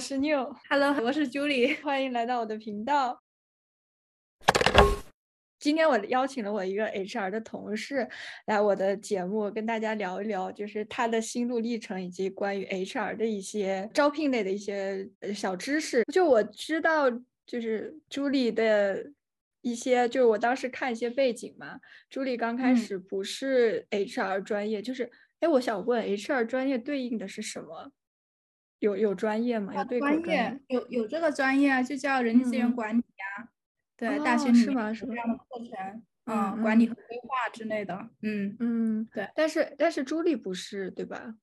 是 New。Hello，我是 Julie，欢迎来到我的频道。今天我邀请了我一个 HR 的同事来我的节目，跟大家聊一聊，就是他的心路历程以及关于 HR 的一些招聘类的一些小知识。就我知道，就是朱莉的一些，就是我当时看一些背景嘛，朱莉刚开始不是 HR 专业，嗯、就是，哎，我想问 HR 专业对应的是什么？有有专业吗？有专业？有有这个专业啊，就叫人力资源管理啊。嗯对，哦、大学里是吗？是这样的课程，嗯，嗯管理和规划之类的，嗯嗯，对。但是但是朱莉不是，对吧？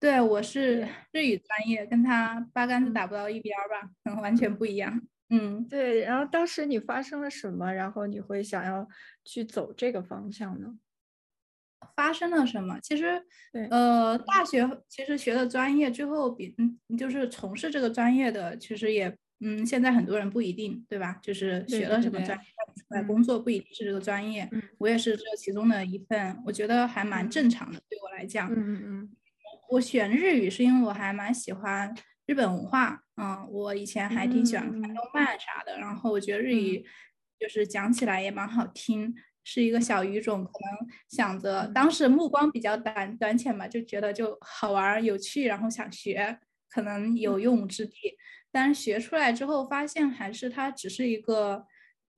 对，我是日语专业，跟他八竿子打不到一边儿吧，嗯，完全不一样。嗯，对。然后当时你发生了什么？然后你会想要去走这个方向呢？发生了什么？其实，呃，大学其实学的专业之后比，嗯，就是从事这个专业的，其实也。嗯，现在很多人不一定，对吧？就是学了什么专业，出来工作不一定是这个专业。嗯，我也是这其中的一份，我觉得还蛮正常的，对我来讲。嗯嗯嗯。我选日语是因为我还蛮喜欢日本文化，嗯，我以前还挺喜欢看动漫啥的，嗯、然后我觉得日语就是讲起来也蛮好听，是一个小语种，可能想着当时目光比较短短浅嘛，就觉得就好玩有趣，然后想学，可能有用武之地。但是学出来之后，发现还是它只是一个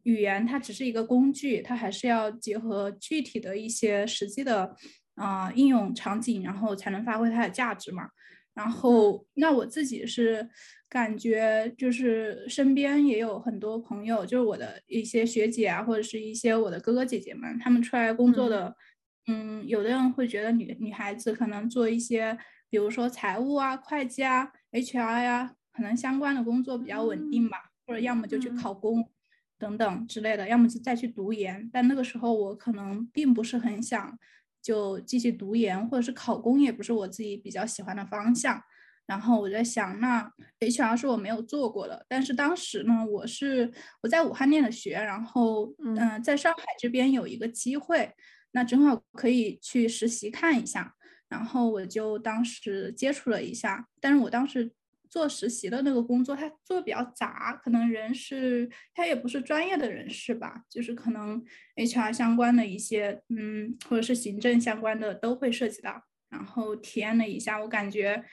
语言，它只是一个工具，它还是要结合具体的一些实际的啊、呃、应用场景，然后才能发挥它的价值嘛。然后，那我自己是感觉就是身边也有很多朋友，就是我的一些学姐啊，或者是一些我的哥哥姐姐们，他们出来工作的，嗯，嗯有的人会觉得女女孩子可能做一些，比如说财务啊、会计啊、HR 呀、啊。可能相关的工作比较稳定吧，嗯、或者要么就去考公等等之类的，要么就再去读研。但那个时候我可能并不是很想就继续读研，或者是考公也不是我自己比较喜欢的方向。然后我在想，那 HR 是我没有做过的，但是当时呢，我是我在武汉念的学，然后嗯、呃，在上海这边有一个机会，那正好可以去实习看一下。然后我就当时接触了一下，但是我当时。做实习的那个工作，他做的比较杂，可能人是他也不是专业的人士吧，就是可能 HR 相关的一些，嗯，或者是行政相关的都会涉及到。然后体验了一下，我感觉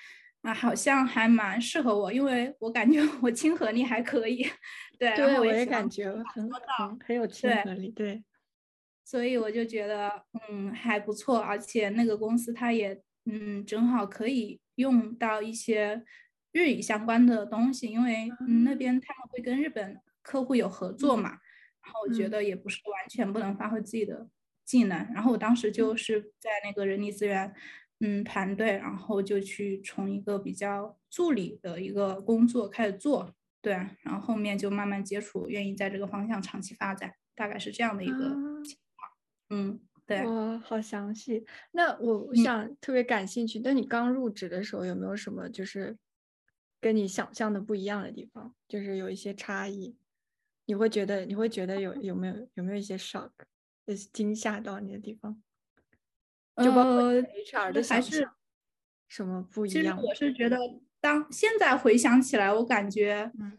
啊，好像还蛮适合我，因为我感觉我亲和力还可以，对，对，我也感觉很很很有亲和力，对，对所以我就觉得嗯还不错，而且那个公司它也嗯正好可以用到一些。日语相关的东西，因为、嗯、那边他们会跟日本客户有合作嘛，然后我觉得也不是完全不能发挥自己的技能。然后我当时就是在那个人力资源嗯团队，然后就去从一个比较助理的一个工作开始做，对，然后后面就慢慢接触，愿意在这个方向长期发展，大概是这样的一个情况。嗯，对。哇，好详细。那我想特别感兴趣，那、嗯、你刚入职的时候有没有什么就是？跟你想象的不一样的地方，就是有一些差异，你会觉得你会觉得有有没有有没有一些 shock，就是惊吓到你的地方？就包括 HR 的还是什么不一样？其实我是觉得，当现在回想起来，我感觉，嗯，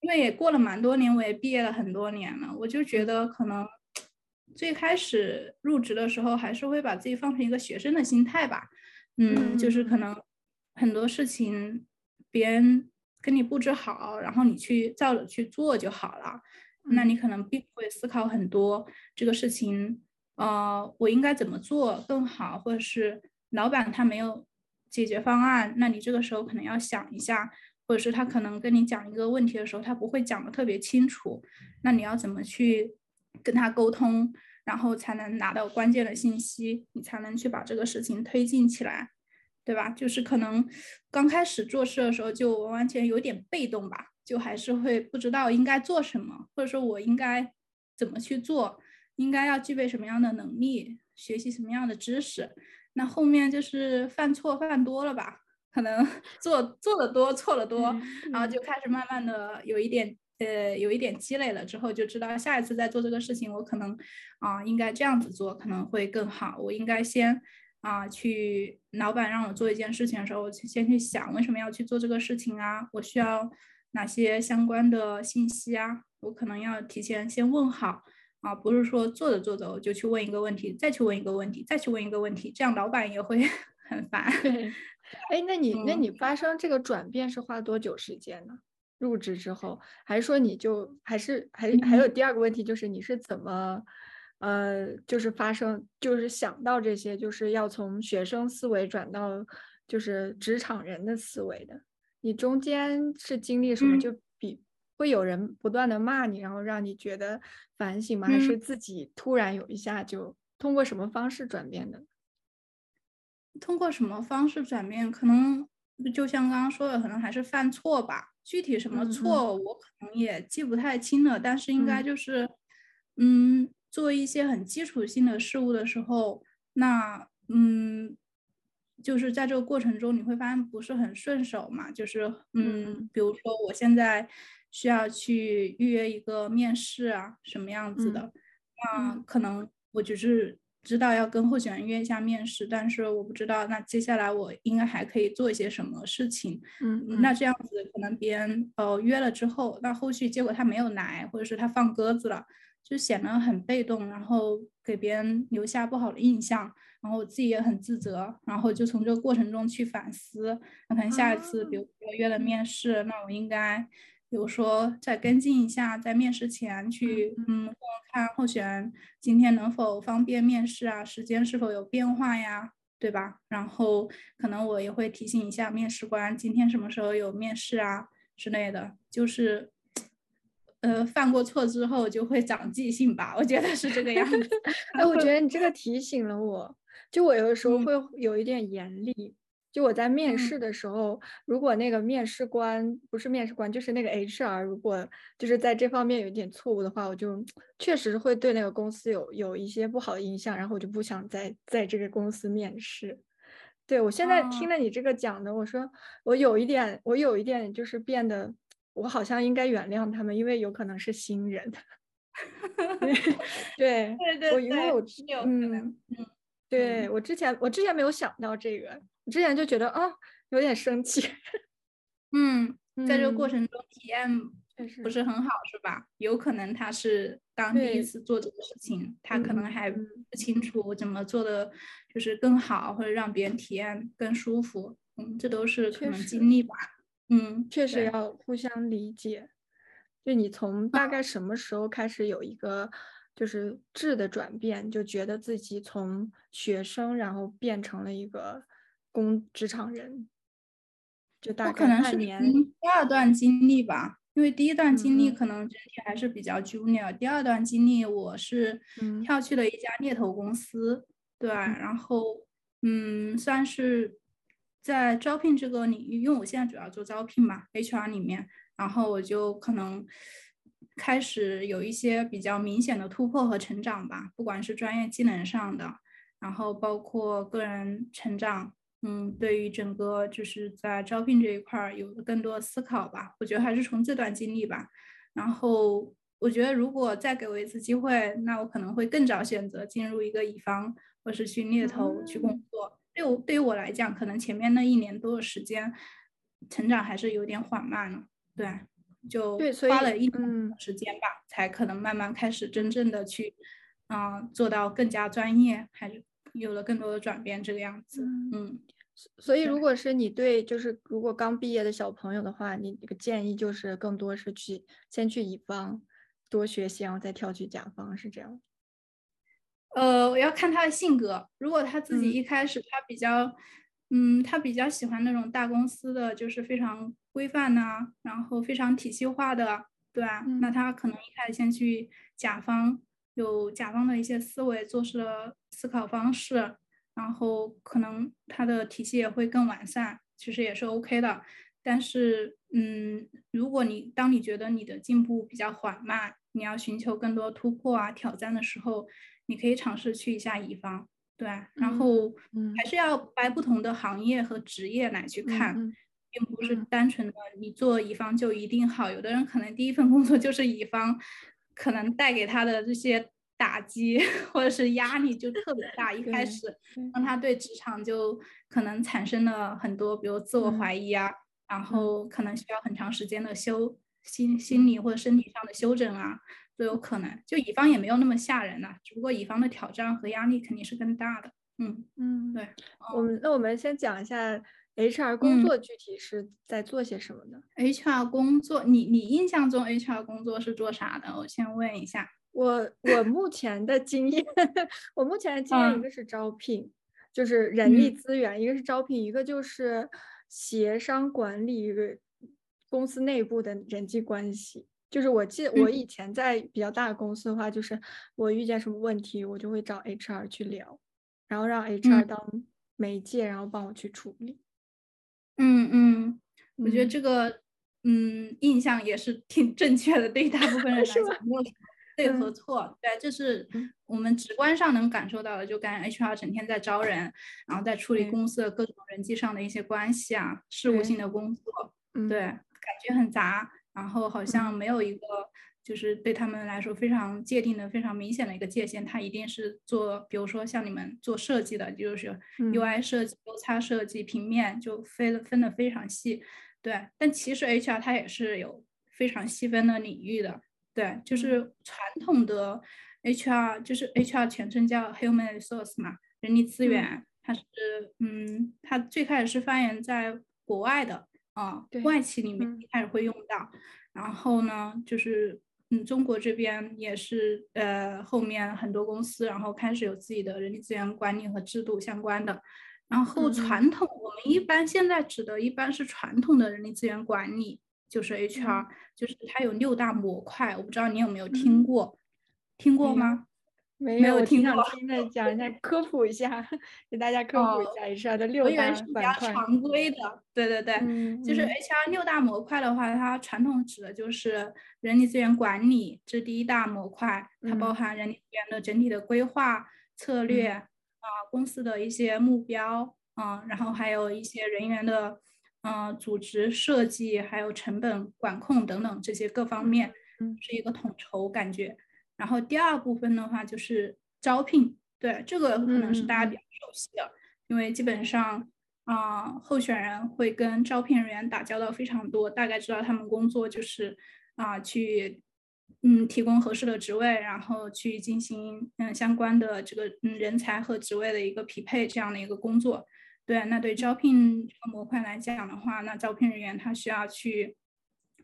因为也过了蛮多年，我也毕业了很多年了，我就觉得可能最开始入职的时候，还是会把自己放成一个学生的心态吧，嗯，嗯就是可能很多事情。别人跟你布置好，然后你去照着去做就好了。嗯、那你可能并不会思考很多这个事情，呃，我应该怎么做更好，或者是老板他没有解决方案，那你这个时候可能要想一下，或者是他可能跟你讲一个问题的时候，他不会讲的特别清楚，那你要怎么去跟他沟通，然后才能拿到关键的信息，你才能去把这个事情推进起来。对吧？就是可能刚开始做事的时候就完全有点被动吧，就还是会不知道应该做什么，或者说我应该怎么去做，应该要具备什么样的能力，学习什么样的知识。那后面就是犯错犯多了吧，可能 做做的多，错的多，然后就开始慢慢的有一点呃有一点积累了之后，就知道下一次再做这个事情，我可能啊、应该这样子做可能会更好，我应该先。啊，去老板让我做一件事情的时候，我先去想为什么要去做这个事情啊？我需要哪些相关的信息啊？我可能要提前先问好啊，不是说做着做着我就去问一个问题，再去问一个问题，再去问一个问题，这样老板也会 很烦。哎，那你那你发生这个转变是花多久时间呢？入职之后，还是说你就还是还还有第二个问题，就是你是怎么呃，就是发生就是想到这些，就是要从学生思维转到就是职场人的思维的？你中间是经历什么？就比会有人不断的骂你，然后让你觉得反省吗？还是自己突然有一下就通过什么方式转变的？通过什么方式转变？可能就像刚刚说的，可能还是犯错吧。具体什么错，我可能也记不太清了。但是应该就是，嗯，做一些很基础性的事物的时候，那嗯，就是在这个过程中，你会发现不是很顺手嘛。就是嗯，比如说我现在需要去预约一个面试啊，什么样子的，那可能我只是。知道要跟候选人约一下面试，但是我不知道那接下来我应该还可以做一些什么事情。嗯，那这样子可能别人呃约了之后，那后续结果他没有来，或者是他放鸽子了，就显得很被动，然后给别人留下不好的印象，然后我自己也很自责，然后就从这个过程中去反思，那可能下一次比如说约了面试，那我应该。比如说，再跟进一下，在面试前去，嗯，看候选人今天能否方便面试啊，时间是否有变化呀，对吧？然后可能我也会提醒一下面试官今天什么时候有面试啊之类的。就是，呃，犯过错之后就会长记性吧，我觉得是这个样子。哎，我觉得你这个提醒了我，就我有的时候会有一点严厉。就我在面试的时候，如果那个面试官不是面试官，就是那个 HR，如果就是在这方面有一点错误的话，我就确实会对那个公司有有一些不好的印象，然后我就不想再在这个公司面试。对我现在听了你这个讲的，我说我有一点，我有一点就是变得，我好像应该原谅他们，因为有可能是新人。对对对，我因为我嗯嗯，对我之前我之前没有想到这个。我之前就觉得啊，有点生气。嗯，在这个过程中体验不是很好，是吧？有可能他是刚第一次做这个事情，他可能还不清楚怎么做的就是更好，或者让别人体验更舒服。嗯，这都是可能经历吧。嗯，确实要互相理解。就你从大概什么时候开始有一个就是质的转变，就觉得自己从学生然后变成了一个。工职场人，就大概半年。第二段经历吧，因为第一段经历可能整体还是比较 junior。第二段经历，我是跳去了一家猎头公司，对，然后嗯，算是在招聘这个领域，因为我现在主要做招聘嘛，HR 里面，然后我就可能开始有一些比较明显的突破和成长吧，不管是专业技能上的，然后包括个人成长。嗯，对于整个就是在招聘这一块儿有了更多思考吧。我觉得还是从这段经历吧。然后我觉得如果再给我一次机会，那我可能会更早选择进入一个乙方，或是去猎头去工作。对我对于我来讲，可能前面那一年多的时间，成长还是有点缓慢了。对，就花了一年时间吧，才可能慢慢开始真正的去，嗯，做到更加专业，还是。有了更多的转变，这个样子，嗯，所以如果是你对，就是如果刚毕业的小朋友的话，你这个建议就是更多是去先去乙方多学习，然后再跳去甲方，是这样。呃，我要看他的性格，如果他自己一开始他比较，嗯，他比较喜欢那种大公司的，就是非常规范呐，然后非常体系化的，对吧？那他可能一开始先去甲方。有甲方的一些思维、做事的思考方式，然后可能他的体系也会更完善，其实也是 OK 的。但是，嗯，如果你当你觉得你的进步比较缓慢，你要寻求更多突破啊、挑战的时候，你可以尝试去一下乙方，对。然后，还是要掰不同的行业和职业来去看，并不是单纯的你做乙方就一定好。有的人可能第一份工作就是 乙方。可能带给他的这些打击或者是压力就特别大，一开始让他对职场就可能产生了很多，比如自我怀疑啊，然后可能需要很长时间的修心心理或者身体上的修整啊，都有可能。就乙方也没有那么吓人呐，只不过乙方的挑战和压力肯定是更大的。嗯嗯，对。我们那我们先讲一下 HR 工作具体是在做些什么的。HR 工作，你你印象中 HR 工作是做啥的？我先问一下。我我目前的经验，我目前的经验一个是招聘，就是人力资源；一个是招聘，一个就是协商管理一个公司内部的人际关系。就是我记我以前在比较大的公司的话，就是我遇见什么问题，我就会找 HR 去聊，然后让 HR 当媒介，然后帮我去处理。嗯嗯，我觉得这个嗯印象也是挺正确的，对于大部分人来讲没有。对和错，对，这是我们直观上能感受到的。就感觉 HR 整天在招人，然后在处理公司的各种人际上的一些关系啊，事务性的工作，对，感觉很杂。然后好像没有一个就是对他们来说非常界定的非常明显的一个界限。他一定是做，比如说像你们做设计的，就是 UI 设计、U 叉设计、平面，就分分的非常细。对，但其实 HR 它也是有非常细分的领域的。对，就是传统的 HR，就是 HR 全称叫 Human Resource 嘛，人力资源。它是，嗯，它最开始是发源在国外的啊，外企里面一开始会用到。然后呢，就是嗯，中国这边也是，呃，后面很多公司然后开始有自己的人力资源管理和制度相关的。然后传统，我们一般现在指的一般是传统的人力资源管理。就是 HR，就是它有六大模块，我不知道你有没有听过，听过吗？没有，我挺想。听的，讲一下，科普一下，给大家科普一下 HR 的六大是比较常。规的，对对对，就是 HR 六大模块的话，它传统指的就是人力资源管理，这第一大模块，它包含人力资源的整体的规划策略啊，公司的一些目标啊，然后还有一些人员的。嗯，组织设计还有成本管控等等这些各方面，嗯，是一个统筹感觉。然后第二部分的话就是招聘，对这个可能是大家比较熟悉的，因为基本上啊，候选人会跟招聘人员打交道非常多，大概知道他们工作就是啊去嗯提供合适的职位，然后去进行嗯相关的这个嗯人才和职位的一个匹配这样的一个工作。对，那对招聘这个模块来讲的话，那招聘人员他需要去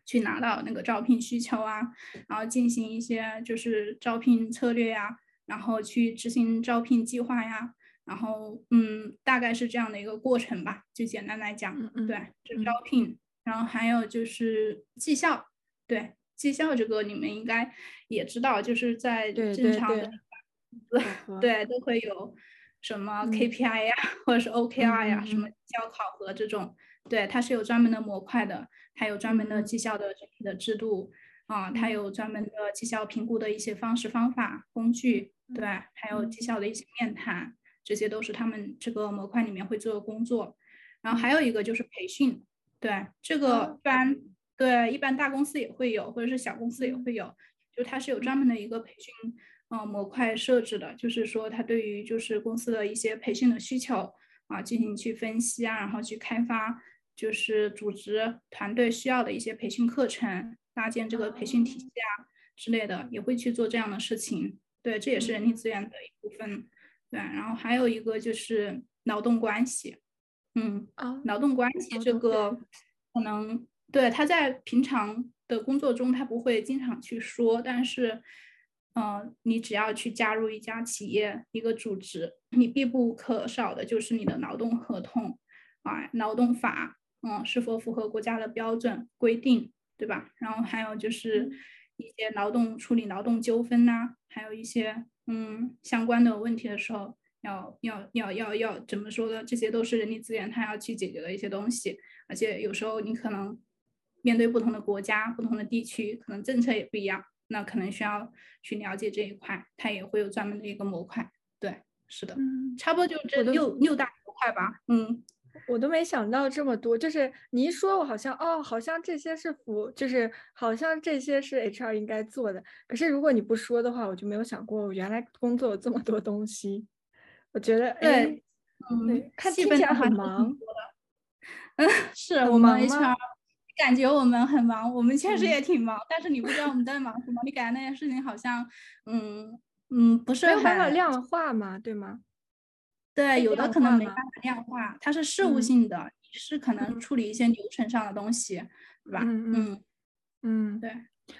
去拿到那个招聘需求啊，然后进行一些就是招聘策略呀，然后去执行招聘计划呀，然后嗯，大概是这样的一个过程吧。就简单来讲，对，这招聘，然后还有就是绩效，对，绩效这个你们应该也知道，就是在正常的对 都会有。什么 KPI 呀，或者是 OKR 呀，什么绩效考核这种，对，它是有专门的模块的，它有专门的绩效的整体的制度啊，它有专门的绩效评估的一些方式方法工具，对，还有绩效的一些面谈，这些都是他们这个模块里面会做的工作。然后还有一个就是培训，对，这个一般对一般大公司也会有，或者是小公司也会有，就它是有专门的一个培训。呃，模块设置的，就是说它对于就是公司的一些培训的需求啊，进行去分析啊，然后去开发，就是组织团队需要的一些培训课程，搭建这个培训体系啊之类的，也会去做这样的事情。对，这也是人力资源的一部分。对，然后还有一个就是劳动关系，嗯，劳动关系这个可能对他在平常的工作中他不会经常去说，但是。嗯，你只要去加入一家企业、一个组织，你必不可少的就是你的劳动合同啊、劳动法，嗯，是否符合国家的标准规定，对吧？然后还有就是一些劳动处理劳动纠纷呐，还有一些嗯相关的问题的时候，要要要要要怎么说呢？这些都是人力资源他要去解决的一些东西，而且有时候你可能面对不同的国家、不同的地区，可能政策也不一样。那可能需要去了解这一块，它也会有专门的一个模块。对，是的，差不多就这六六大模块吧。嗯，我都没想到这么多，就是你一说，我好像哦，好像这些是服，就是好像这些是 HR 应该做的。可是如果你不说的话，我就没有想过，我原来工作有这么多东西。我觉得对，嗯，看听起来很忙。嗯，是我们 HR 感觉我们很忙，我们确实也挺忙，但是你不知道我们在忙什么，你感觉那件事情好像，嗯嗯，不是没有办法量化嘛，对吗？对，有的可能没办法量化，它是事务性的，是可能处理一些流程上的东西，对吧？嗯嗯嗯，对。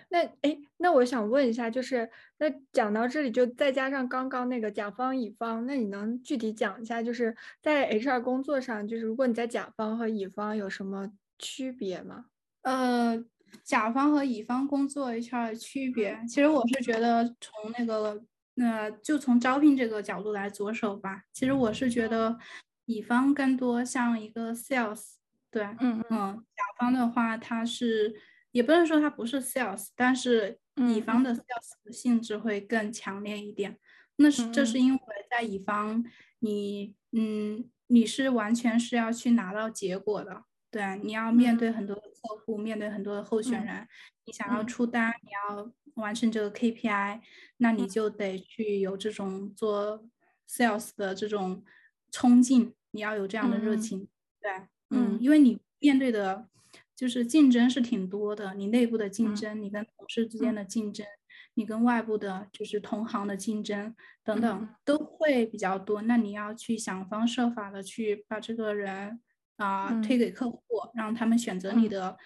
那哎，那我想问一下，就是那讲到这里，就再加上刚刚那个甲方乙方，那你能具体讲一下，就是在 HR 工作上，就是如果你在甲方和乙方有什么区别吗？呃，甲方和乙方工作 HR 的区别，其实我是觉得从那个。那就从招聘这个角度来着手吧。其实我是觉得，乙方更多像一个 sales，对，嗯嗯。甲方的话，他是也不能说他不是 sales，但是乙方的 sales 的性质会更强烈一点。那是这是因为在乙方，你嗯，你是完全是要去拿到结果的，对，你要面对很多的客户，面对很多的候选人，你想要出单，你要。完成这个 KPI，那你就得去有这种做 sales 的这种冲劲，你要有这样的热情，对，嗯，因为你面对的，就是竞争是挺多的，你内部的竞争，你跟同事之间的竞争，你跟外部的，就是同行的竞争等等，都会比较多。那你要去想方设法的去把这个人啊推给客户，让他们选择你的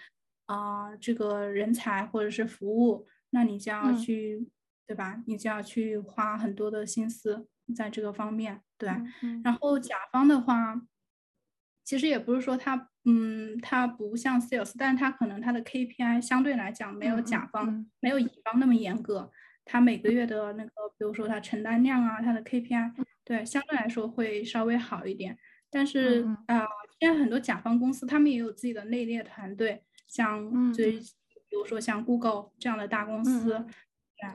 啊这个人才或者是服务。那你就要去，对吧？你就要去花很多的心思在这个方面，对。然后甲方的话，其实也不是说他，嗯，他不像 sales，但是他可能他的 KPI 相对来讲没有甲方、没有乙方那么严格。他每个月的那个，比如说他承担量啊，他的 KPI，对，相对来说会稍微好一点。但是啊，现在很多甲方公司他们也有自己的内列团队，像就。比如说像 Google 这样的大公司，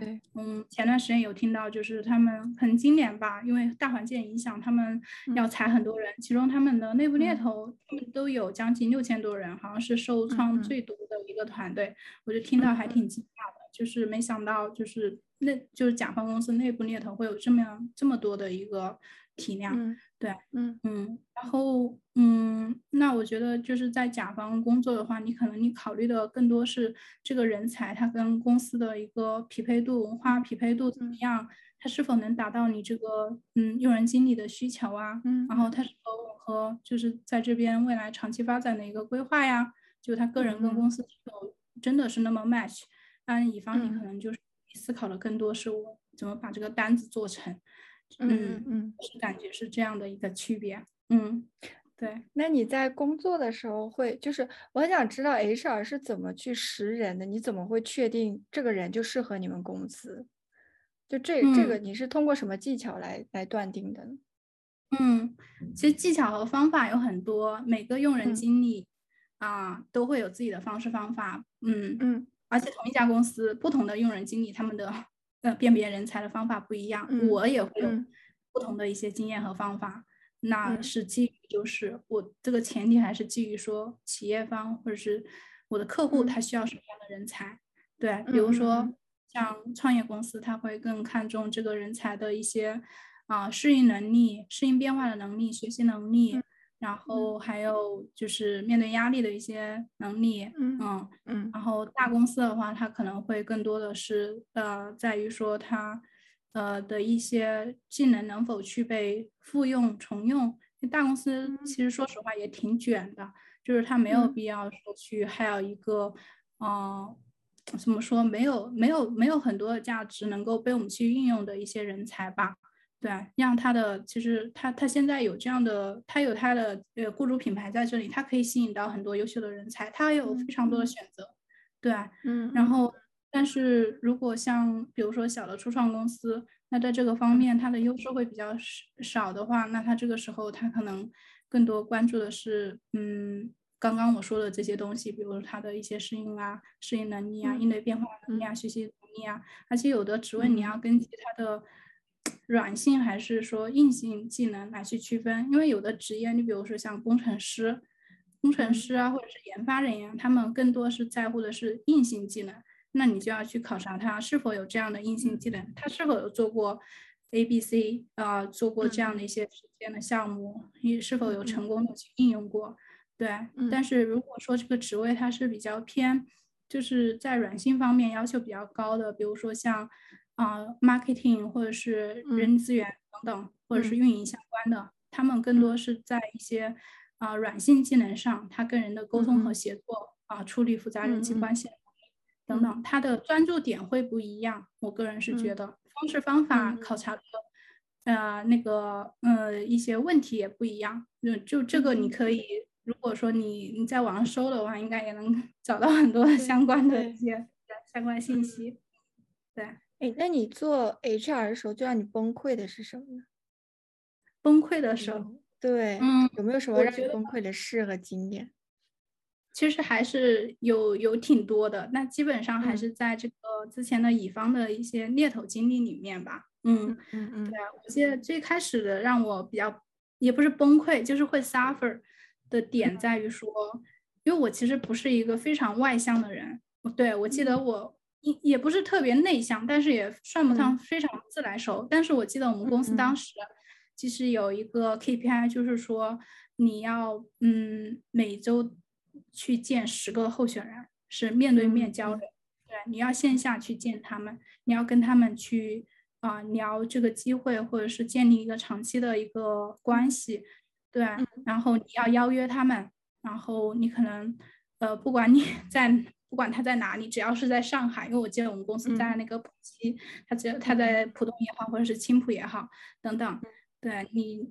对，嗯，前段时间有听到，就是他们很经典吧，因为大环境影响，他们要裁很多人，其中他们的内部猎。头他们都有将近六千多人，好像是受创最多的一个团队，我就听到还挺惊讶的，就是没想到就是那就是甲方公司内部猎头会有这么样这么多的一个体量。对，嗯。嗯，然后嗯，那我觉得就是在甲方工作的话，你可能你考虑的更多是这个人才他跟公司的一个匹配度、文化匹配度怎么样，他是否能达到你这个嗯用人经理的需求啊，嗯，然后他是否吻合就是在这边未来长期发展的一个规划呀，就他个人跟公司是否真的是那么 match，但乙方你可能就是思考的更多是我怎么把这个单子做成。嗯嗯嗯，是感觉是这样的一个区别。嗯，对。那你在工作的时候会，就是我很想知道 HR 是怎么去识人的？你怎么会确定这个人就适合你们公司？就这这个你是通过什么技巧来来断定的？嗯，其实技巧和方法有很多，每个用人经理啊都会有自己的方式方法。嗯嗯，而且同一家公司不同的用人经理他们的。呃，辨别人才的方法不一样，我也会有不同的一些经验和方法。那是基于，就是我这个前提还是基于说，企业方或者是我的客户他需要什么样的人才。对，比如说像创业公司，他会更看重这个人才的一些啊适应能力、适应变化的能力、学习能力。然后还有就是面对压力的一些能力，嗯嗯，然后大公司的话，它可能会更多的是呃，在于说它呃的一些技能能否去被复用重用。大公司其实说实话也挺卷的，就是它没有必要说去还有一个，嗯，怎么说没有没有没有很多的价值能够被我们去运用的一些人才吧。对，让他的其实他他现在有这样的，他有他的呃雇主品牌在这里，他可以吸引到很多优秀的人才，他有非常多的选择。对，嗯，然后但是如果像比如说小的初创公司，那在这个方面它的优势会比较少的话，那他这个时候他可能更多关注的是，嗯，刚刚我说的这些东西，比如他的一些适应啊、适应能力啊、应对变化能力啊、学习能力啊，而且有的职位你要根据他的。软性还是说硬性技能来去区分，因为有的职业，你比如说像工程师、工程师啊，或者是研发人员，他们更多是在乎的是硬性技能，那你就要去考察他是否有这样的硬性技能，他是否有做过 A、B、C 啊，做过这样的一些实践的项目，你是否有成功的去应用过？对，但是如果说这个职位它是比较偏，就是在软性方面要求比较高的，比如说像。啊，marketing 或者是人力资源等等，或者是运营相关的，他们更多是在一些啊软性技能上，他跟人的沟通和协作啊，处理复杂人际关系。等等，他的专注点会不一样。我个人是觉得。方式方法考察的呃那个呃一些问题也不一样。就就这个你可以，如果说你你在网上搜的话，应该也能 找到很多相关的一些。相关信息。对。哎，那你做 HR 的时候，最让你崩溃的是什么呢？崩溃的时候，对，嗯，有没有什么让你崩溃的事和经验？其实还是有有挺多的，那基本上还是在这个之前的乙方的一些猎头经历里面吧。嗯嗯嗯，对啊，我记得最开始的让我比较也不是崩溃，就是会 suffer 的点在于说，因为我其实不是一个非常外向的人。对，我记得我。也也不是特别内向，但是也算不上非常自来熟。但是我记得我们公司当时其实有一个 KPI，就是说你要嗯每周去见十个候选人，是面对面交流。对，你要线下去见他们，你要跟他们去啊聊这个机会，或者是建立一个长期的一个关系。对，然后你要邀约他们，然后你可能呃不管你 在。不管他在哪里，只要是在上海，因为我记得我们公司在那个浦西，他只要他在浦东也好，或者是青浦也好，等等。对你，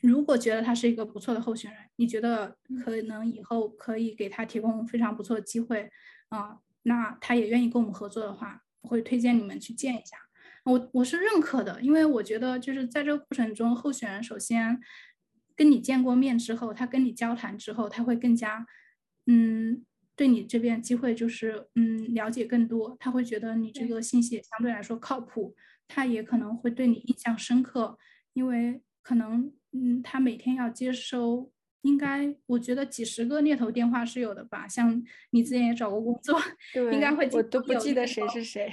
如果觉得他是一个不错的候选人，你觉得可能以后可以给他提供非常不错的机会啊，那他也愿意跟我们合作的话，我会推荐你们去见一下。我我是认可的，因为我觉得就是在这个过程中，候选人首先跟你见过面之后，他跟你交谈之后，他会更加嗯。对你这边机会就是，嗯，了解更多，他会觉得你这个信息也相对来说靠谱，他也可能会对你印象深刻，因为可能，嗯，他每天要接收，应该我觉得几十个猎头电话是有的吧，像你之前也找过工作，应该会我都不记得谁是谁，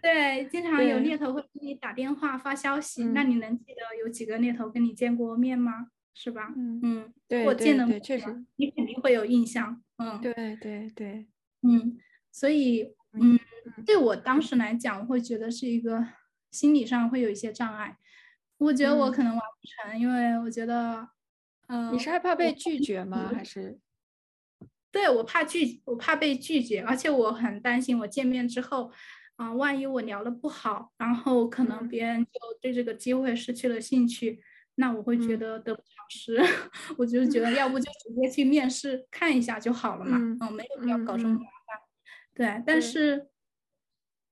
对，经常有猎头会给你打电话发消息，那你能记得有几个猎头跟你见过面吗？是吧？嗯嗯，对对对，确实，你肯定会有印象。嗯，对对对，嗯，所以嗯，对我当时来讲，我会觉得是一个心理上会有一些障碍。我觉得我可能完不成，因为我觉得，嗯，你是害怕被拒绝吗？还是？对我怕拒，我怕被拒绝，而且我很担心，我见面之后，啊，万一我聊的不好，然后可能别人就对这个机会失去了兴趣。那我会觉得得不偿失，我就是觉得要不就直接去面试看一下就好了嘛，嗯，没有必要搞这么麻烦。对，但是，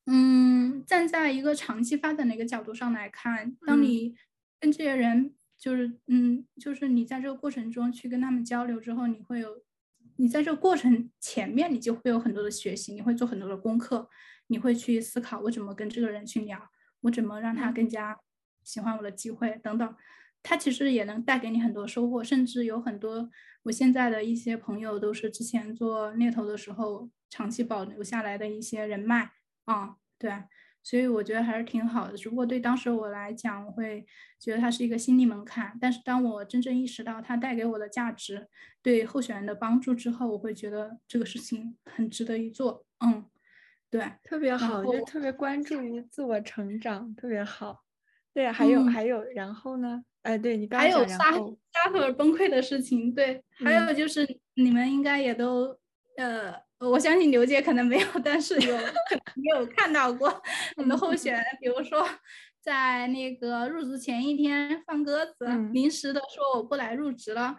嗯，站在一个长期发展的一个角度上来看，当你跟这些人就是，嗯，就是你在这个过程中去跟他们交流之后，你会有，你在这个过程前面你就会有很多的学习，你会做很多的功课，你会去思考我怎么跟这个人去聊，我怎么让他更加喜欢我的机会等等。它其实也能带给你很多收获，甚至有很多我现在的一些朋友都是之前做猎头的时候长期保留下来的一些人脉啊，对，所以我觉得还是挺好的。只不过对当时我来讲，我会觉得它是一个心理门槛，但是当我真正意识到它带给我的价值，对候选人的帮助之后，我会觉得这个事情很值得一做。嗯，对，特别好，就特别关注于自我成长，特别好。对，还有还有，然后呢？哎，对你刚还有沙沙特崩溃的事情，对，还有就是你们应该也都，呃，我相信刘姐可能没有，但是有有看到过 很多候选人，比如说在那个入职前一天放鸽子，临时的说我不来入职了，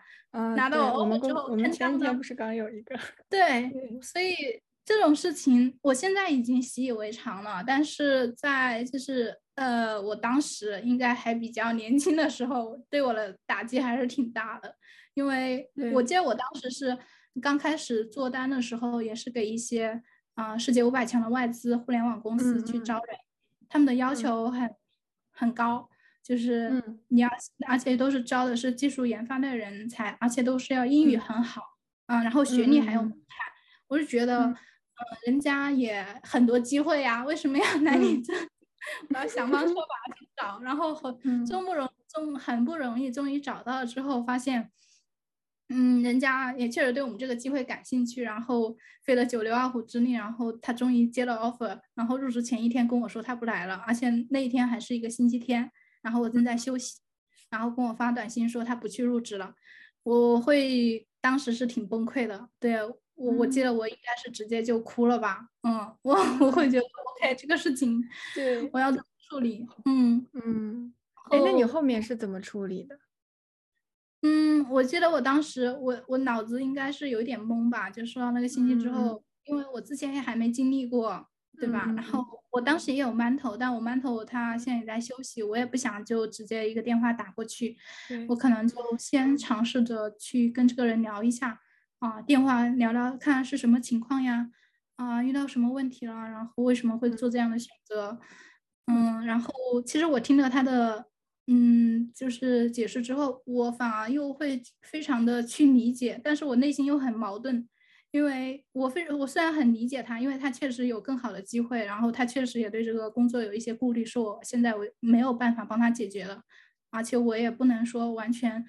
拿到我们之后，我们前几天不是刚有一个，对，所以这种事情我现在已经习以为常了，但是在就是。呃，我当时应该还比较年轻的时候，对我的打击还是挺大的，因为我。记得我当时是刚开始做单的时候，也是给一些啊世界五百强的外资互联网公司去招人，他们的要求很很高，就是你要，而且都是招的是技术研发的人才，而且都是要英语很好啊，然后学历还有门槛，我是觉得，嗯，人家也很多机会呀，为什么要来你这？我要想方设法去找，然后很终不容终很不容易，终于找到了之后，发现。嗯，人家也确实对我们这个机会感兴趣，然后费了九牛二虎之力，然后他终于接了 offer，然后入职前一天跟我说他不来了，而且那一天还是一个星期天，然后我正在休息，然后跟我发短信说他不去入职了，我会当时是挺崩溃的，对我我记得我应该是直接就哭了吧，嗯，我我会觉得 OK 这个事情，对，我要怎么处理？嗯嗯，哎，那你后面是怎么处理的？嗯，我记得我当时，我我脑子应该是有点懵吧，就收到那个信息之后，因为我之前也还没经历过，对吧？然后我当时也有馒头，但我馒头他现在也在休息，我也不想就直接一个电话打过去，我可能就先尝试着去跟这个人聊一下，啊，电话聊聊看是什么情况呀，啊，遇到什么问题了，然后为什么会做这样的选择，嗯，然后其实我听了他的。嗯，就是解释之后，我反而又会非常的去理解，但是我内心又很矛盾，因为我非我虽然很理解他，因为他确实有更好的机会，然后他确实也对这个工作有一些顾虑，是我现在我没有办法帮他解决的，而且我也不能说完全，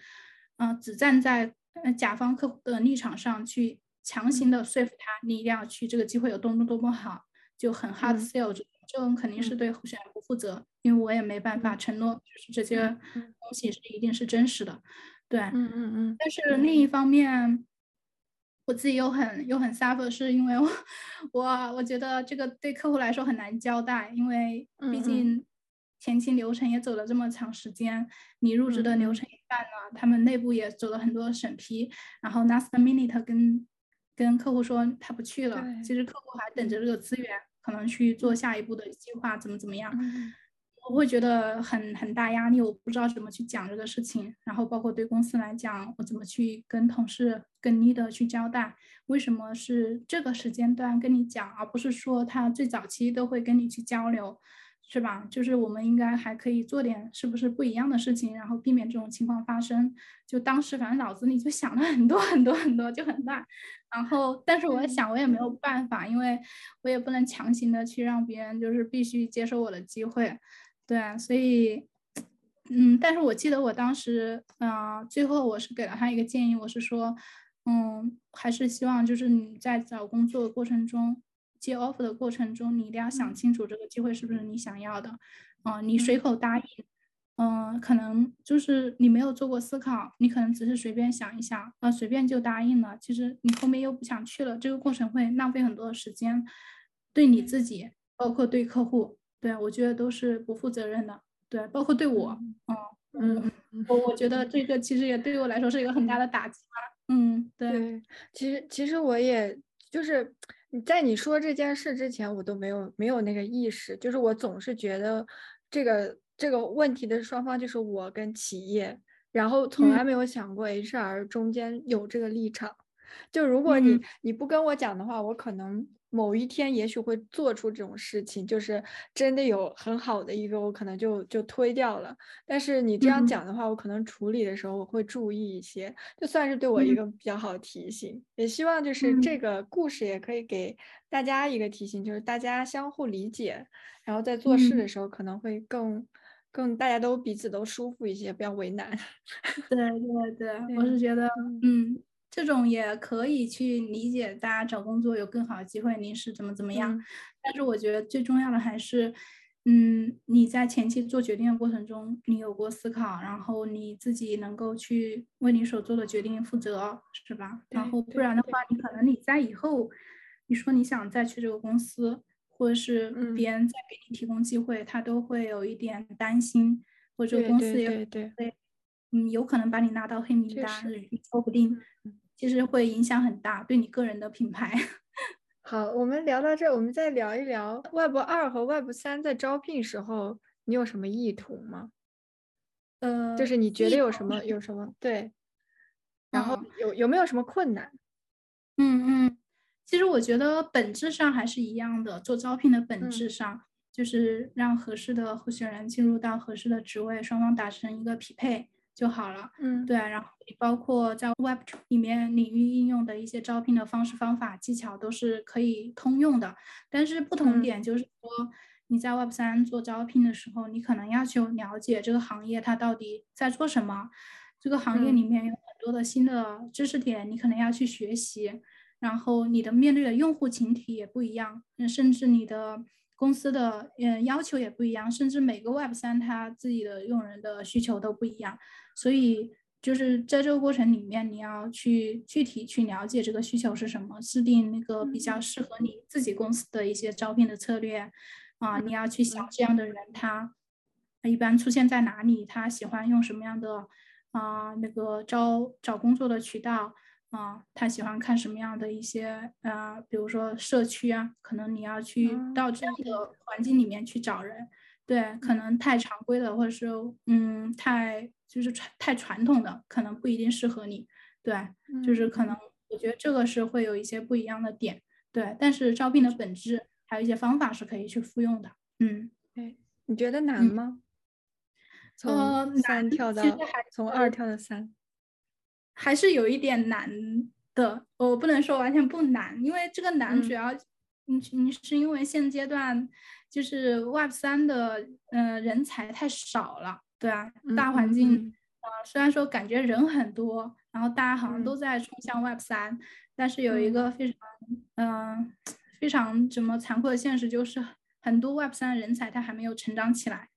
嗯，只站在甲方客户的立场上去强行的说服他，你一定要去，这个机会有多么多么好，就很 hard sell。这种肯定是对候选人不负责，因为我也没办法承诺，就是这些东西是一定是真实的，对，嗯嗯嗯。但是另一方面，我自己又很又很 suffer，是因为我我我觉得这个对客户来说很难交代，因为毕竟前期流程也走了这么长时间，你入职的流程也办了，他们内部也走了很多审批，然后 last minute 跟跟客户说他不去了，其实客户还等着这个资源。可能去做下一步的计划，怎么怎么样？我会觉得很很大压力，我不知道怎么去讲这个事情。然后包括对公司来讲，我怎么去跟同事、跟 leader 去交代，为什么是这个时间段跟你讲，而不是说他最早期都会跟你去交流。是吧？就是我们应该还可以做点是不是不一样的事情，然后避免这种情况发生。就当时反正脑子里就想了很多很多很多，就很乱。然后，但是我想我也没有办法，因为我也不能强行的去让别人就是必须接受我的机会。对，所以，嗯，但是我记得我当时，啊，最后我是给了他一个建议，我是说，嗯，还是希望就是你在找工作的过程中。接 offer 的过程中，你一定要想清楚这个机会是不是你想要的，啊，你随口答应，嗯，可能就是你没有做过思考，你可能只是随便想一想，啊，随便就答应了，其实你后面又不想去了，这个过程会浪费很多的时间，对你自己，包括对客户，对我觉得都是不负责任的，对，包括对我，嗯嗯，我我觉得这个其实也对我来说是一个很大的打击吧，嗯，对，其实其实我也就是。你在你说这件事之前，我都没有没有那个意识，就是我总是觉得这个这个问题的双方就是我跟企业，然后从来没有想过 HR 中间有这个立场。就如果你你不跟我讲的话，我可能。某一天也许会做出这种事情，就是真的有很好的一个，我可能就就推掉了。但是你这样讲的话，我可能处理的时候我会注意一些，就算是对我一个比较好的提醒。也希望就是这个故事也可以给大家一个提醒，就是大家相互理解，然后在做事的时候可能会更更大家都彼此都舒服一些，不要为难。对对对，我是觉得，嗯。这种也可以去理解，大家找工作有更好的机会，您是怎么怎么样？但是我觉得最重要的还是，嗯，你在前期做决定的过程中，你有过思考，然后你自己能够去为你所做的决定负责，是吧？然后不然的话，你可能你在以后，你说你想再去这个公司，或者是别人再给你提供机会，他都会有一点担心，或者公司也会。嗯，有可能把你拉到黑名单，说不定，其实会影响很大，对你个人的品牌。好，我们聊到这，我们再聊一聊 Web 二和 Web 三在招聘时候，你有什么意图吗？呃，就是你觉得有什么有什么对，然后有有没有什么困难？嗯嗯，其实我觉得本质上还是一样的，做招聘的本质上，就是让合适的候选人进入到合适的职位，双方达成一个匹配就好了。嗯，对，然后包括在 Web 里面领域应用的一些招聘的方式、方法、技巧都是可以通用的。但是不同点就是说，你在 Web 三做招聘的时候，你可能要去了解这个行业它到底在做什么，这个行业里面有很多的新的知识点，你可能要去学习。然后你的面对的用户群体也不一样，甚至你的公司的嗯要求也不一样，甚至每个 Web 三它自己的用人的需求都不一样，所以就是在这个过程里面，你要去具体去了解这个需求是什么，制定那个比较适合你自己公司的一些招聘的策略。啊，你要去想这样的人他一般出现在哪里，他喜欢用什么样的啊那个招找工作的渠道。啊，他喜欢看什么样的一些呃，比如说社区啊，可能你要去到这样的环境里面去找人，对，可能太常规的或者是嗯太就是传太传统的，可能不一定适合你，对，就是可能我觉得这个是会有一些不一样的点，对，但是招聘的本质还有一些方法是可以去复用的，嗯，对，你觉得难吗？从三跳到从二跳到三。还是有一点难的，我不能说完全不难，因为这个难主要，你你是因为现阶段就是 Web 三的嗯人才太少了，对啊，大环境啊虽然说感觉人很多，然后大家好像都在冲向 Web 三，但是有一个非常嗯非常怎么残酷的现实就是很多 Web 三的人才他还没有成长起来，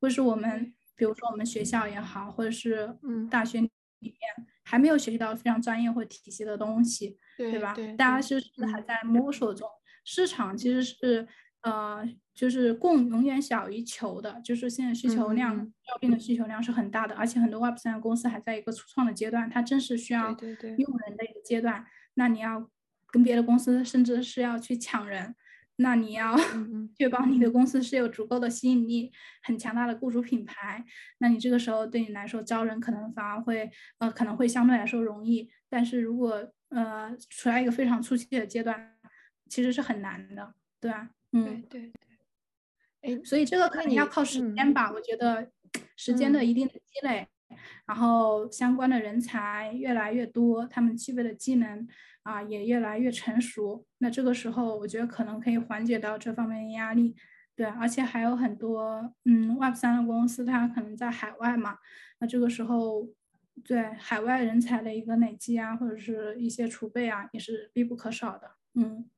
或是我们比如说我们学校也好，或者是大学里面。还没有学习到非常专业或体系的东西，对吧？大家是还在摸索中。市场其实是呃，就是供永远小于求的，就是现在需求量招聘的需求量是很大的，而且很多 Web 三公司还在一个初创的阶段，它正是需要用人的一个阶段。那你要跟别的公司甚至是要去抢人。那你要 确保你的公司是有足够的吸引力，很强大的雇主品牌。那你这个时候对你来说招人可能反而会呃可能会相对来说容易，但是如果呃处在一个非常初期的阶段，其实是很难的，对吧？嗯，对对。哎，所以这个可能要靠时间吧，我觉得时间的一定的积累，然后相关的人才越来越多，他们具备的技能。啊，也越来越成熟。那这个时候，我觉得可能可以缓解到这方面的压力。对，而且还有很多，嗯，Web 三的公司，它可能在海外嘛。那这个时候，对海外人才的一个累积啊，或者是一些储备啊，也是必不可少的。嗯，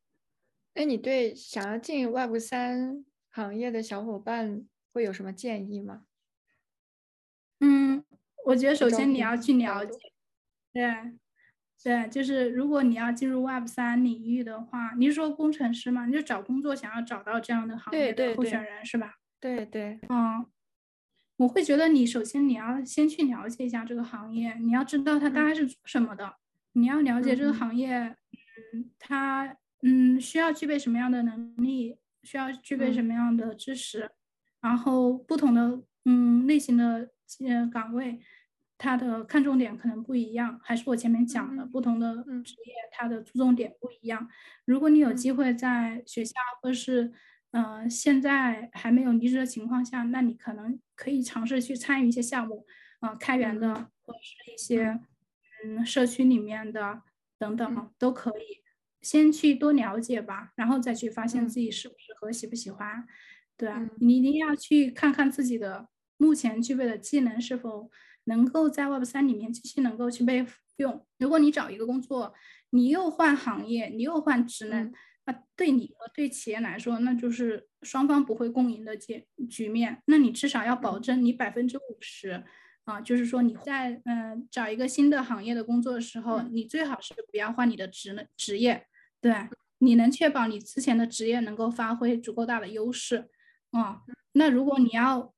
那你对想要进 Web 三行业的小伙伴会有什么建议吗？嗯，我觉得首先你要去了解，对。对，就是如果你要进入 Web 三领域的话，你是说工程师吗？你就找工作想要找到这样的行业的候选人是吧？对对，嗯，我会觉得你首先你要先去了解一下这个行业，你要知道它大概是做什么的，你要了解这个行业，嗯，它嗯需要具备什么样的能力，需要具备什么样的知识，然后不同的嗯类型的呃岗位。它的看重点可能不一样，还是我前面讲的，不同的职业它的注重点不一样。如果你有机会在学校或是嗯现在还没有离职的情况下，那你可能可以尝试去参与一些项目，嗯，开源的或者是一些嗯社区里面的等等都可以。先去多了解吧，然后再去发现自己适不适合、喜不喜欢。对，你一定要去看看自己的目前具备的技能是否。能够在 Web 三里面继续能够去被用。如果你找一个工作，你又换行业，你又换职能，那对你和对企业来说，那就是双方不会共赢的结局面。那你至少要保证你百分之五十啊，就是说你在嗯找一个新的行业的工作的时候，你最好是不要换你的职能职业，对，你能确保你之前的职业能够发挥足够大的优势啊。那如果你要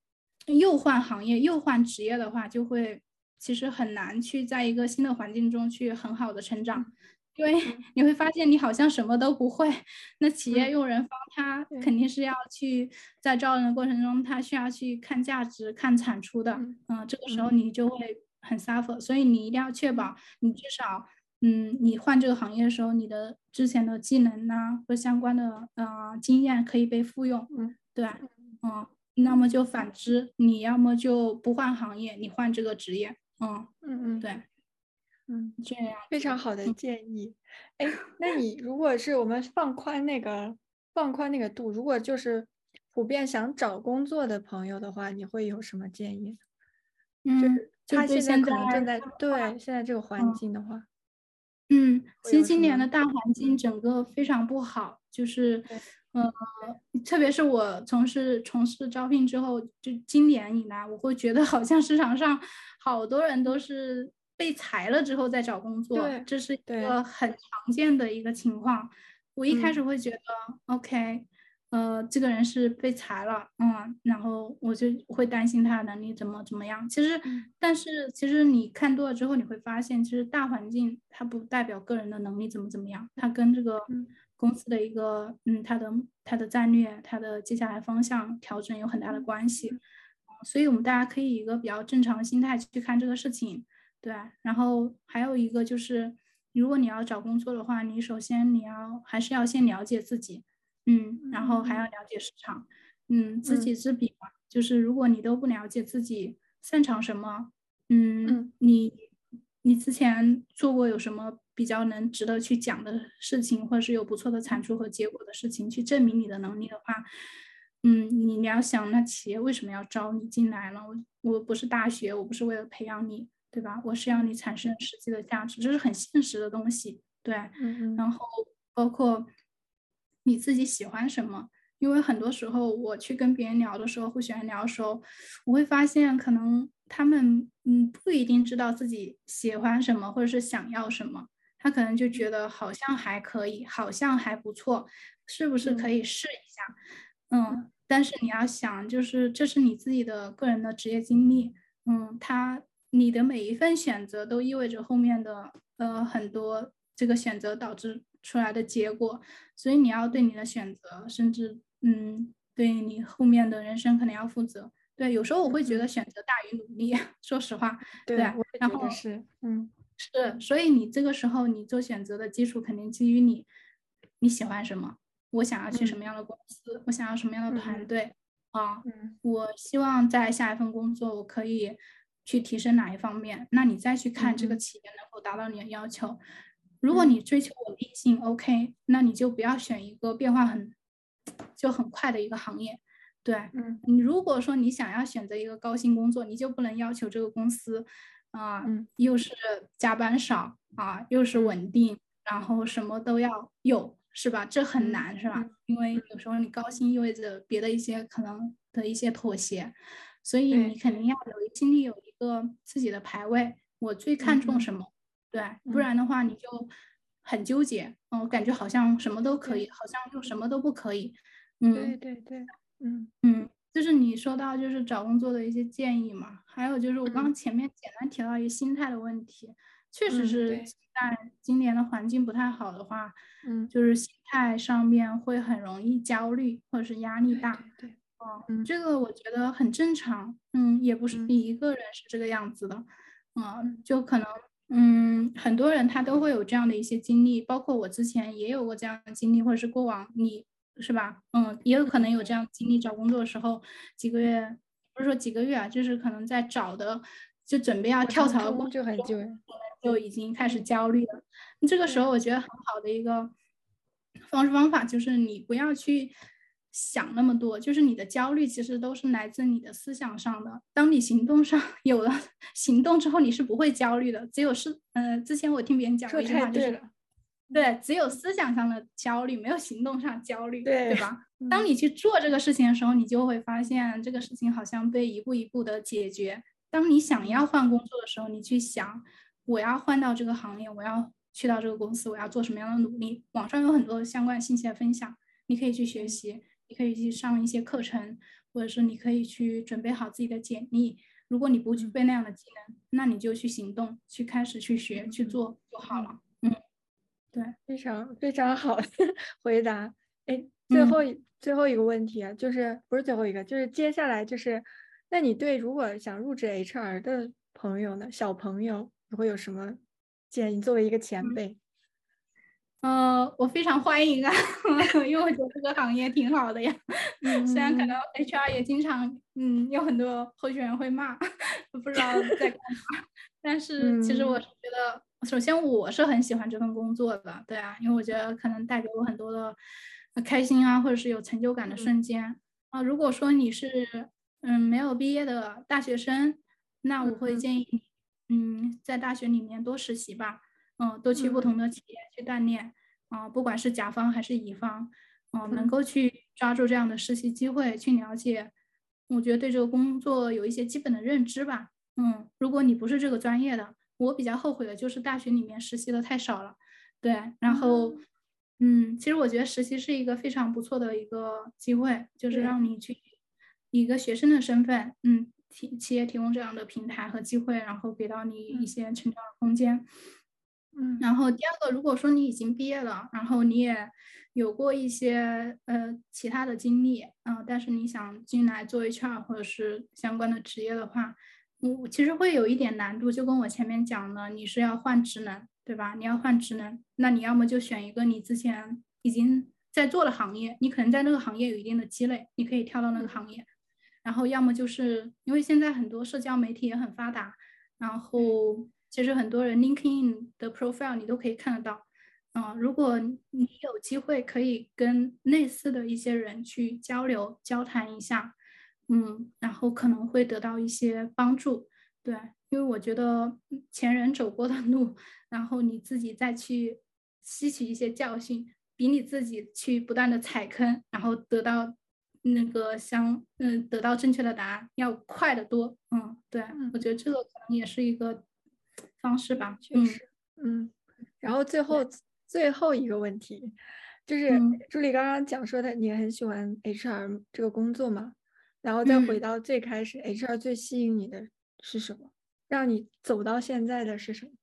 又换行业又换职业的话，就会其实很难去在一个新的环境中去很好的成长，因为你会发现你好像什么都不会。那企业用人方他肯定是要去在招人的过程中，他需要去看价值、看产出的。嗯，这个时候你就会很 suffer，所以你一定要确保你至少，嗯，你换这个行业的时候，你的之前的技能呐和相关的呃经验可以被复用。嗯。对，嗯，那么就反之，你要么就不换行业，你换这个职业，嗯嗯嗯，对，嗯，这样非常好的建议。哎，那你如果是我们放宽那个放宽那个度，如果就是普遍想找工作的朋友的话，你会有什么建议？嗯，他现在可能正在对现在这个环境的话。嗯，其实今年的大环境整个非常不好，就是，呃，特别是我从事从事招聘之后，就今年以来，我会觉得好像市场上好多人都是被裁了之后再找工作，这是一个很常见的一个情况。我一开始会觉得，OK。呃，这个人是被裁了，嗯，然后我就会担心他的能力怎么怎么样。其实，但是其实你看多了之后，你会发现，其实大环境它不代表个人的能力怎么怎么样，它跟这个公司的一个，嗯，它的它的战略、它的接下来方向调整有很大的关系。所以我们大家可以一个比较正常的心态去看这个事情，对。然后还有一个就是，如果你要找工作的话，你首先你要还是要先了解自己。嗯，然后还要了解市场，嗯，知己知彼嘛。就是如果你都不了解自己擅长什么，嗯，你你之前做过有什么比较能值得去讲的事情，或者是有不错的产出和结果的事情，去证明你的能力的话，嗯，你你要想，那企业为什么要招你进来呢？我我不是大学，我不是为了培养你，对吧？我是要你产生实际的价值，这是很现实的东西，对，嗯嗯，然后包括。你自己喜欢什么？因为很多时候我去跟别人聊的时候，会喜欢聊的时候，我会发现可能他们嗯不一定知道自己喜欢什么或者是想要什么，他可能就觉得好像还可以，好像还不错，是不是可以试一下？嗯，但是你要想，就是这是你自己的个人的职业经历，嗯，他你的每一份选择都意味着后面的呃很多这个选择导致。出来的结果，所以你要对你的选择，甚至嗯，对你后面的人生可能要负责。对，有时候我会觉得选择大于努力，说实话。对，然后是，嗯，是，所以你这个时候你做选择的基础肯定基于你你喜欢什么，我想要去什么样的公司，我想要什么样的团队啊，我希望在下一份工作我可以去提升哪一方面，那你再去看这个企业能否达到你的要求。如果你追求稳定性，OK，那你就不要选一个变化很就很快的一个行业。对，嗯，你如果说你想要选择一个高薪工作，你就不能要求这个公司啊，又是加班少啊，又是稳定，然后什么都要有，是吧？这很难，是吧？因。为有时候你高薪意味着别的一些可能的一些妥协，所以你肯定要有心里有一个自己的排位，我最看重什么。对，不然的话你就很纠结，嗯，感觉好像什么都可以，好像又什么都不可以，嗯，对对对，嗯。嗯，就是你说到就是找工作的一些建议嘛，还有就是我刚刚前面简单提到一个心态的问题，确实是在今年的环境不太好的话，嗯，就是心态上面会很容易焦虑或者是压力大，对，嗯，这个我觉得很正常，嗯，也不是你一个人是这个样子的，嗯，就可能。嗯，很多人他都会有这样的一些经历，包括我之前也有过这样的经历，或者是过往你是吧？嗯，也有可能有这样经历，找工作的时候几个月，不是说几个月啊，就是可能在找的，就准备要跳槽的过程中，就已经开始焦虑了。这个时候，我觉得很好的一个方式方法就是你不要去。想那么多，就是你的焦虑其实都是来自你的思想上的。当你行动上 有了行动之后，你是不会焦虑的。只有是，嗯，之前我听别人讲过一句话，就是，对，只有思想上的焦虑，没有行动上焦虑，对吧？当你去做这个事情的时候，你就会发现这个事情好像被一步一步的解决。当你想要换工作的时候，你去想，我要换到这个行业，我要去到这个公司，我要做什么样的努力？网上有很多相关信息的分享，你可以去学习。你可以去上一些课程，或者是你可以去准备好自己的简历。如果你不具备那样的技能，那你就去行动，去开始去学去做就好了。嗯，对，非常非常好的 回答。哎，最后最后一个问题啊，就是不是最后一个，就是接下来就是，那你对如果想入职 HR 的朋友呢，小朋友你会有什么建议？作为一个前辈。呃，我非常欢迎啊，因为我觉得这个行业挺好的呀。虽然可能 HR 也经常，嗯，有很多候选人会骂，不知道在干嘛。但是其实我是觉得，首先我是很喜欢这份工作的，对啊，因为我觉得可能带给我很多的开心啊，或者是有成就感的瞬间啊。如果说你是嗯没有毕业的大学生，那我会建议你，嗯，在大学里面多实习吧。嗯，多去不同的企业去锻炼，啊，不管是甲方还是乙方，嗯，能够去抓住这样的实习机会，去了解，我觉得对这个工作有一些基本的认知吧。嗯，如果你不是这个专业的，我比较后悔的就是大学里面实习的太少了。对，然后，嗯，其实我觉得实习是一个非常不错的一个机会，就是让你去以一个学生的身份，嗯，提企业提供这样的平台和机会，然后给到你一些成长的空间。嗯，然后第二个，如果说你已经毕业了，然后你也有过一些呃其他的经历，嗯，但是你想进来做 HR 或者是相关的职业的话，我其实会有一点难度。就跟我前面讲的，你是要换职能，对吧？你要换职能，那你要么就选一个你之前已经在做的行业，你可能在那个行业有一定的积累，你可以跳到那个行业。然后要么就是因为现在很多社交媒体也很发达，然后。其实很多人 LinkedIn 的 profile 你都可以看得到，嗯，如果你有机会可以跟类似的一些人去交流交谈一下，嗯，然后可能会得到一些帮助，对，因为我觉得前人走过的路，然后你自己再去吸取一些教训，比你自己去不断的踩坑，然后得到那个相嗯得到正确的答案要快得多，嗯，对我觉得这个可能也是一个。方式吧，确实，嗯，然后最后最后一个问题，就是朱莉刚刚讲说的，你很喜欢 HR 这个工作嘛？然后再回到最开始，HR 最吸引你的是什么？让你走到现在的是什么？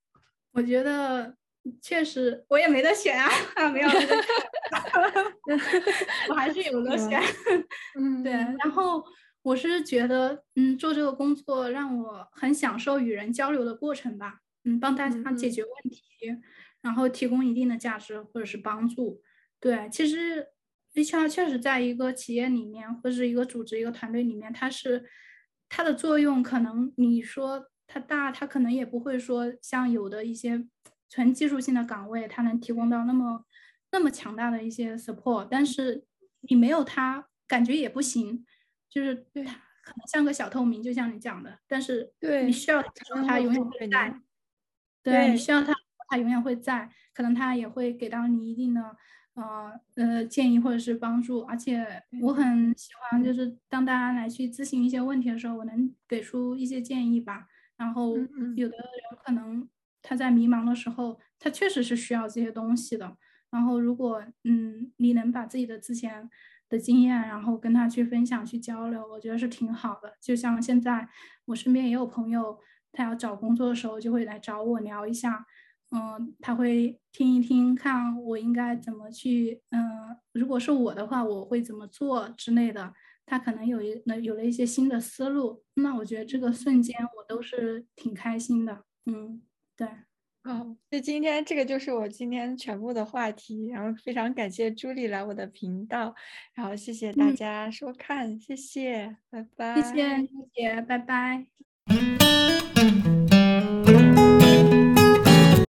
我觉得确实，我也没得选啊，没有，我还是有的选，嗯，对。然后我是觉得，嗯，做这个工作让我很享受与人交流的过程吧。嗯，帮大家解决问题，然后提供一定的价值或者是帮助。对，其实 HR 确实在一个企业里面或者是一个组织、一个团队里面，它是它的作用，可能你说它大，它可能也不会说像有的一些纯技术性的岗位，它能提供到那么那么强大的一些 support。但是你没有它，感觉也不行，就是对它可能像个小透明，就像你讲的。但是对你需要它永远会在。对你需要他，他永远会在，可能他也会给到你一定的呃呃建议或者是帮助，而且我很喜欢，就是当大家来去咨询一些问题的时候，我能给出一些建议吧。然后有的人可能他在迷茫的时候，他确实是需要这些东西的。然后如果嗯你能把自己的之前的经验，然后跟他去分享去交流，我觉得是挺好的。就像现在我身边也有朋友。他要找工作的时候，就会来找我聊一下，嗯，他会听一听，看我应该怎么去，嗯，如果是我的话，我会怎么做之类的。他可能有一那有了一些新的思路，那我觉得这个瞬间我都是挺开心的，嗯，对，好，那今天这个就是我今天全部的话题，然后非常感谢朱莉来我的频道，然后谢谢大家收看，谢谢，拜拜，谢谢谢谢，拜拜。